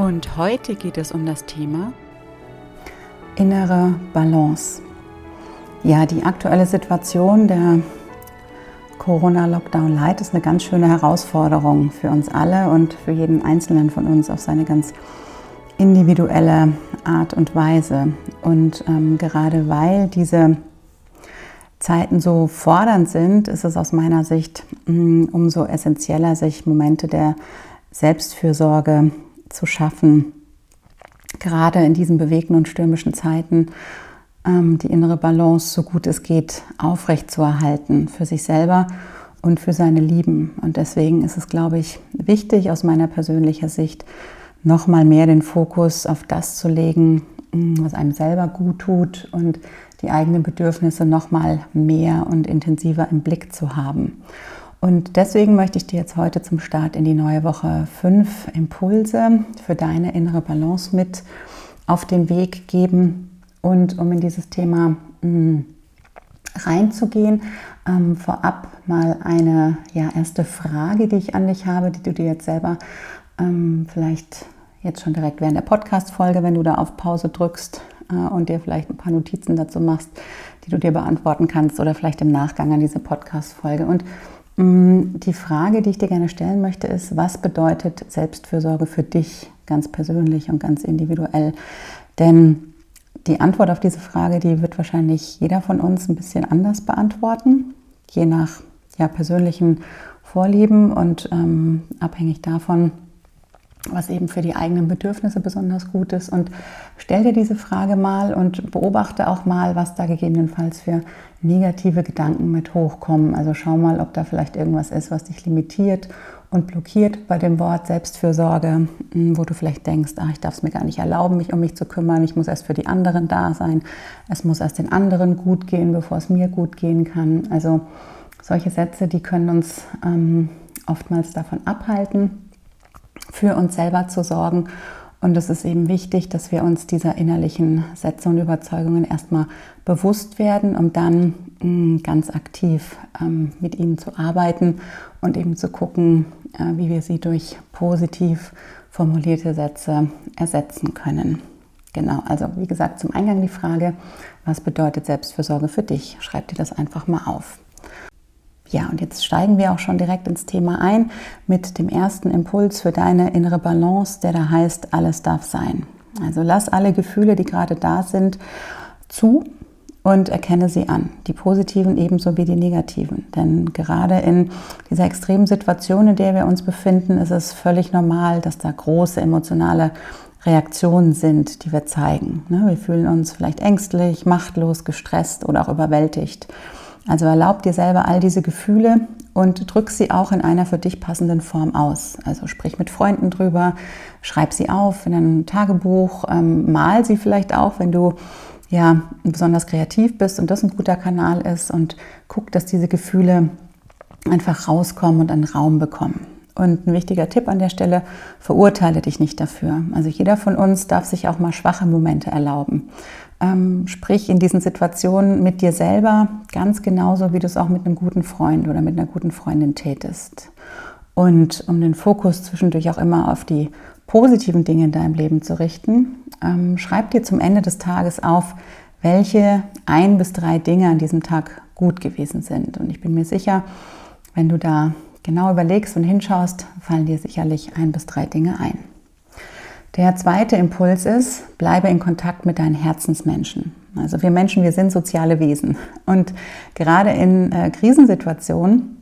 Und heute geht es um das Thema innere Balance. Ja, die aktuelle Situation der Corona-Lockdown Light ist eine ganz schöne Herausforderung für uns alle und für jeden Einzelnen von uns auf seine ganz individuelle Art und Weise. Und ähm, gerade weil diese Zeiten so fordernd sind, ist es aus meiner Sicht mh, mm, umso essentieller, sich Momente der Selbstfürsorge zu schaffen, gerade in diesen bewegten und stürmischen Zeiten ähm, die innere Balance so gut es geht aufrecht zu erhalten für sich selber und für seine Lieben. Und deswegen ist es, glaube ich, wichtig aus meiner persönlichen Sicht, nochmal mehr den Fokus auf das zu legen, mm, was einem selber gut tut und die eigenen Bedürfnisse nochmal mehr und intensiver im Blick zu haben. Und deswegen möchte ich dir jetzt heute zum Start in die neue Woche fünf Impulse für deine innere Balance mit auf den Weg geben. Und um in dieses Thema mh, mm, reinzugehen, ähm, vorab mal eine ja, erste Frage, die ich an dich habe, die du dir jetzt selber ähm, vielleicht jetzt schon direkt während der Podcast-Folge, wenn du da auf Pause drückst äh, und dir vielleicht ein paar Notizen dazu machst, die du dir beantworten kannst oder vielleicht im Nachgang an diese Podcast-Folge. Und die Frage, die ich dir gerne stellen möchte, ist, was bedeutet Selbstfürsorge für dich ganz persönlich und ganz individuell? Denn die Antwort auf diese Frage, die wird wahrscheinlich jeder von uns ein bisschen anders beantworten, je nach ja, persönlichen Vorlieben und ähm, abhängig davon, was eben für die eigenen Bedürfnisse besonders gut ist. Und stell dir diese Frage mal und beobachte auch mal, was da gegebenenfalls für negative Gedanken mit hochkommen. Also schau mal, ob da vielleicht irgendwas ist, was dich limitiert und blockiert bei dem Wort Selbstfürsorge, hm, wo du vielleicht denkst, ach, ich darf es mir gar nicht erlauben, mich um mich zu kümmern, ich muss erst für die anderen da sein, es muss erst den anderen gut gehen, bevor es mir gut gehen kann. Also solche Sätze, die können uns ähm, oftmals davon abhalten, für uns selber zu sorgen. Und es ist eben wichtig, dass wir uns dieser innerlichen Sätze und Überzeugungen erstmal bewusst werden, um dann mm, ganz aktiv ähm, mit ihnen zu arbeiten und eben zu gucken, äh, wie wir sie durch positiv formulierte Sätze ersetzen können. Genau, also wie gesagt, zum Eingang die Frage, was bedeutet Selbstfürsorge für dich? Schreib dir das einfach mal auf. Ja, und jetzt steigen wir auch schon direkt ins Thema ein mit dem ersten Impuls für deine innere Balance, der da heißt, alles darf sein. Also lass alle Gefühle, die gerade da sind, zu und erkenne sie an, die positiven ebenso wie die negativen. Denn gerade in dieser extremen Situation, in der wir uns befinden, ist es völlig normal, dass da große emotionale Reaktionen sind, die wir zeigen. Ne, wir fühlen uns vielleicht ängstlich, machtlos, gestresst oder auch überwältigt. Also erlaub dir selber all diese Gefühle und drück sie auch in einer für dich passenden Form aus. Also sprich mit Freunden drüber, schreib sie auf in ein Tagebuch, ähm, mal sie vielleicht auch, wenn du ja besonders kreativ bist und das ein guter Kanal ist und guck, dass diese Gefühle einfach rauskommen und einen Raum bekommen. Und ein wichtiger Tipp an der Stelle, verurteile dich nicht dafür. Also jeder von uns darf sich auch mal schwache Momente erlauben. Ähm, sprich in diesen Situationen mit dir selber ganz genauso, wie du es auch mit einem guten Freund oder mit einer guten Freundin tätest. Und um den Fokus zwischendurch auch immer auf die positiven Dinge in deinem Leben zu richten, ähm, schreib dir zum Ende des Tages auf, welche ein bis drei Dinge an diesem Tag gut gewesen sind. Und ich bin mir sicher, wenn du da genau überlegst und hinschaust, fallen dir sicherlich ein bis drei Dinge ein. Der zweite Impuls ist, bleibe in Kontakt mit deinen Herzensmenschen. Also wir Menschen, wir sind soziale Wesen. Und gerade in äh, Krisensituationen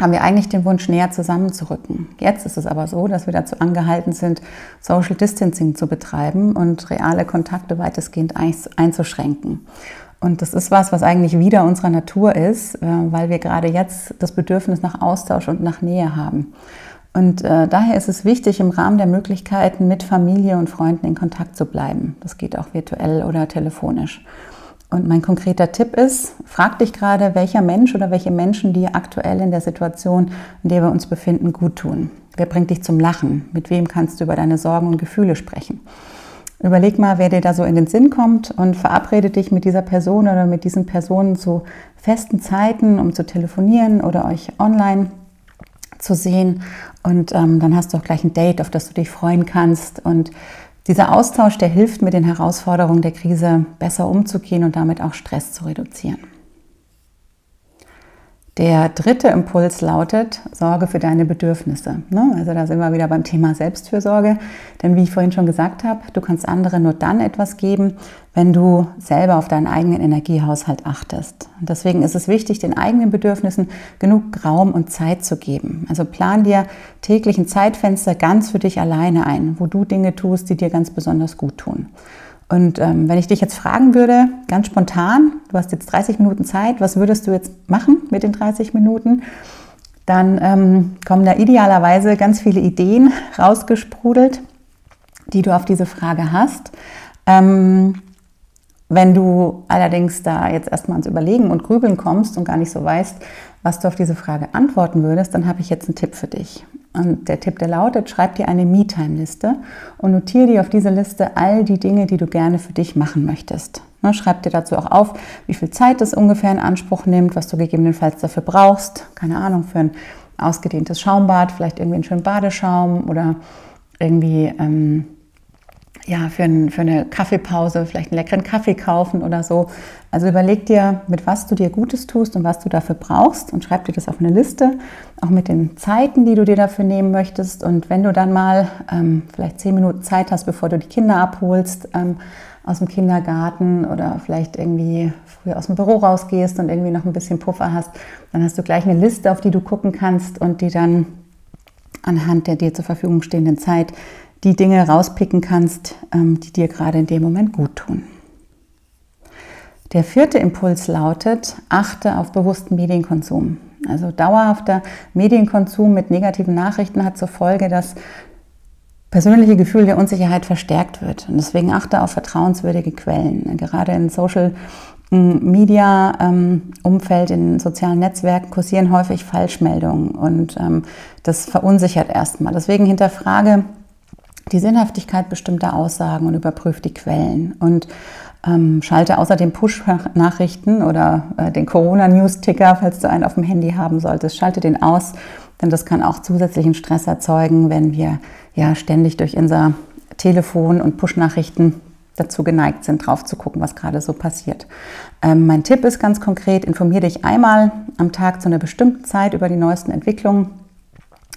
haben wir eigentlich den Wunsch, näher zusammenzurücken. Jetzt ist es aber so, dass wir dazu angehalten sind, Social Distancing zu betreiben und reale Kontakte weitestgehend einzuschränken. Und das ist was, was eigentlich wieder unserer Natur ist, äh, weil wir gerade jetzt das Bedürfnis nach Austausch und nach Nähe haben. Und äh, daher ist es wichtig, im Rahmen der Möglichkeiten mit Familie und Freunden in Kontakt zu bleiben. Das geht auch virtuell oder telefonisch. Und mein konkreter Tipp ist, frag dich gerade, welcher Mensch oder welche Menschen dir aktuell in der Situation, in der wir uns befinden, gut tun. Wer bringt dich zum Lachen? Mit wem kannst du über deine Sorgen und Gefühle sprechen? Überleg mal, wer dir da so in den Sinn kommt und verabrede dich mit dieser Person oder mit diesen Personen zu festen Zeiten, um zu telefonieren oder euch online zu sehen. Und ähm, dann hast du auch gleich ein Date, auf das du dich freuen kannst. Und dieser Austausch, der hilft mit den Herausforderungen der Krise besser umzugehen und damit auch Stress zu reduzieren. Der dritte Impuls lautet, sorge für deine Bedürfnisse. Ne? Also da sind wir wieder beim Thema Selbstfürsorge. Denn wie ich vorhin schon gesagt habe, du kannst anderen nur dann etwas geben, wenn du selber auf deinen eigenen Energiehaushalt achtest. Und deswegen ist es wichtig, den eigenen Bedürfnissen genug Raum und Zeit zu geben. Also plan dir täglich ein Zeitfenster ganz für dich alleine ein, wo du Dinge tust, die dir ganz besonders gut tun. Und ähm, wenn ich dich jetzt fragen würde, ganz spontan, du hast jetzt 30 Minuten Zeit, was würdest du jetzt machen mit den 30 Minuten? Dann ähm, kommen da idealerweise ganz viele Ideen rausgesprudelt, die du auf diese Frage hast. Ähm, wenn du allerdings da jetzt erstmal ans Überlegen und Grübeln kommst und gar nicht so weißt, was du auf diese Frage antworten würdest, dann habe ich jetzt einen Tipp für dich. Und der Tipp, der lautet, schreib dir eine Me-Time-Liste und notiere dir auf diese Liste all die Dinge, die du gerne für dich machen möchtest. Ne, schreib dir dazu auch auf, wie viel Zeit das ungefähr in Anspruch nimmt, was du gegebenenfalls dafür brauchst. Keine Ahnung, für ein ausgedehntes Schaumbad, vielleicht irgendwie einen schönen Badeschaum oder irgendwie ähm, ja, für, ein, für eine Kaffeepause vielleicht einen leckeren Kaffee kaufen oder so. Also überleg dir, mit was du dir Gutes tust und was du dafür brauchst und schreib dir das auf eine Liste, auch mit den Zeiten, die du dir dafür nehmen möchtest. Und wenn du dann mal ähm, vielleicht zehn Minuten Zeit hast, bevor du die Kinder abholst ähm, aus dem Kindergarten oder vielleicht irgendwie früher aus dem Büro rausgehst und irgendwie noch ein bisschen Puffer hast, dann hast du gleich eine Liste, auf die du gucken kannst und die dann anhand der dir zur Verfügung stehenden Zeit die Dinge rauspicken kannst, ähm, die dir gerade in dem Moment gut tun. Der vierte Impuls lautet, achte auf bewussten Medienkonsum. Also dauerhafter Medienkonsum mit negativen Nachrichten hat zur Folge, dass persönliche Gefühl der Unsicherheit verstärkt wird. Und deswegen achte auf vertrauenswürdige Quellen. Gerade in Social Media ähm, in sozialen Netzwerken kursieren häufig Falschmeldungen und ähm, das verunsichert erstmal. Deswegen hinterfrage die Sinnhaftigkeit bestimmter Aussagen und überprüft die Quellen. Und ähm, schalte außerdem Push-Nachrichten oder äh, den Corona-News-Ticker, falls du einen auf dem Handy haben solltest, schalte den aus, denn das kann auch zusätzlichen Stress erzeugen, wenn wir ja ständig durch unser Telefon und Push-Nachrichten dazu geneigt sind, drauf zu gucken, was gerade so passiert. Ähm, mein Tipp ist ganz konkret, informiere dich einmal am Tag zu einer bestimmten Zeit über die neuesten Entwicklungen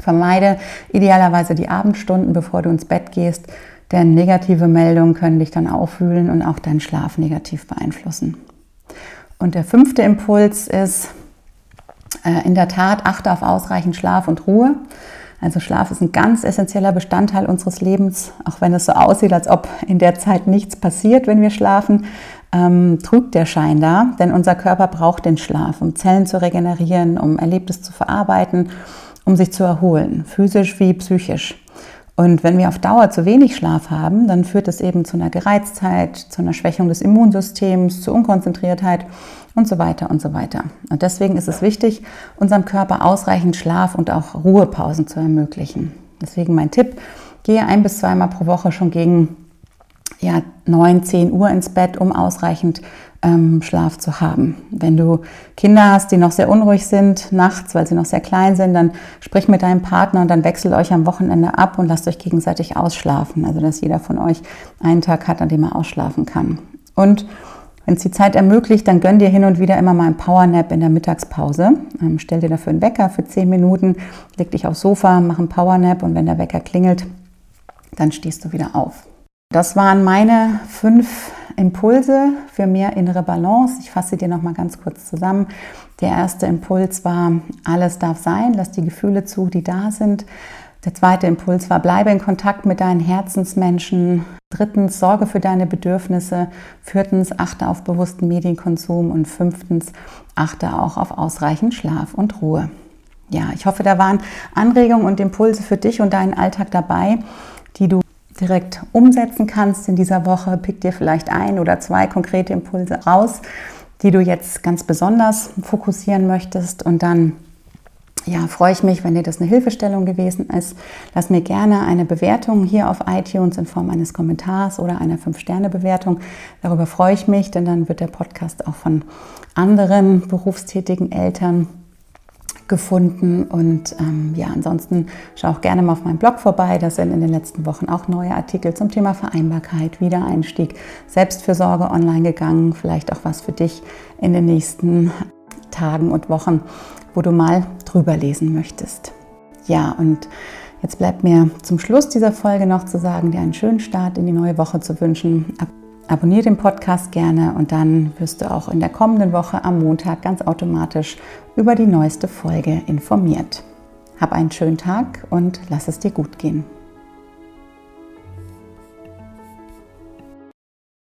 Vermeide idealerweise die Abendstunden, bevor du ins Bett gehst, denn negative Meldungen können dich dann aufwühlen und auch deinen Schlaf negativ beeinflussen. Und der fünfte Impuls ist, äh, in der Tat, achte auf ausreichend Schlaf und Ruhe. Also Schlaf ist ein ganz essentieller Bestandteil unseres Lebens, auch wenn es so aussieht, als ob in der Zeit nichts passiert, wenn wir schlafen, ähm, trügt der Schein da, denn unser Körper braucht den Schlaf, um Zellen zu regenerieren, um Erlebtes zu verarbeiten um sich zu erholen, physisch wie psychisch. Und wenn wir auf Dauer zu wenig Schlaf haben, dann führt es eben zu einer Gereiztheit, zu einer Schwächung des Immunsystems, zu Unkonzentriertheit und so weiter und so weiter. Und deswegen ist es wichtig, unserem Körper ausreichend Schlaf und auch Ruhepausen zu ermöglichen. Deswegen mein Tipp, gehe ein bis zweimal pro Woche schon gegen ja, 9, 10 Uhr ins Bett, um ausreichend ähm, Schlaf zu haben. Wenn du Kinder hast, die noch sehr unruhig sind nachts, weil sie noch sehr klein sind, dann sprich mit deinem Partner und dann wechselt euch am Wochenende ab und lasst euch gegenseitig ausschlafen. Also dass jeder von euch einen Tag hat, an dem er ausschlafen kann. Und wenn es die Zeit ermöglicht, dann gönn dir hin und wieder immer mal ein Powernap in der Mittagspause. Ähm, stell dir dafür einen Wecker für 10 Minuten, leg dich aufs Sofa, mach einen Powernap und wenn der Wecker klingelt, dann stehst du wieder auf. Das waren meine fünf Impulse für mehr innere Balance. Ich fasse dir noch mal ganz kurz zusammen. Der erste Impuls war, alles darf sein, lass die Gefühle zu, die da sind. Der zweite Impuls war, bleibe in Kontakt mit deinen Herzensmenschen. Drittens, sorge für deine Bedürfnisse. Viertens, achte auf bewussten Medienkonsum. Und fünftens, achte auch auf ausreichend Schlaf und Ruhe. Ja, ich hoffe, da waren Anregungen und Impulse für dich und deinen Alltag dabei, die du direkt umsetzen kannst in dieser Woche. Pick dir vielleicht ein oder zwei konkrete Impulse raus, die du jetzt ganz besonders fokussieren möchtest und dann ja, freue ich mich, wenn dir das eine Hilfestellung gewesen ist. Lass mir gerne eine Bewertung hier auf iTunes in Form eines Kommentars oder einer 5-Sterne-Bewertung. Darüber freue ich mich, denn dann wird der Podcast auch von anderen berufstätigen Eltern gefunden. Und ähm, ja, ansonsten schau auch gerne mal auf meinem Blog vorbei. Da sind in den letzten Wochen auch neue Artikel zum Thema Vereinbarkeit, Wiedereinstieg, Selbstfürsorge online gegangen. Vielleicht auch was für dich in den nächsten Tagen und Wochen, wo du mal drüber lesen möchtest. Ja, und jetzt bleibt mir zum Schluss dieser Folge noch zu sagen, dir einen schönen Start in die neue Woche zu wünschen. Abonniere den Podcast gerne und dann wirst du auch in der kommenden Woche am Montag ganz automatisch über die neueste Folge informiert. Hab einen schönen Tag und lass es dir gut gehen.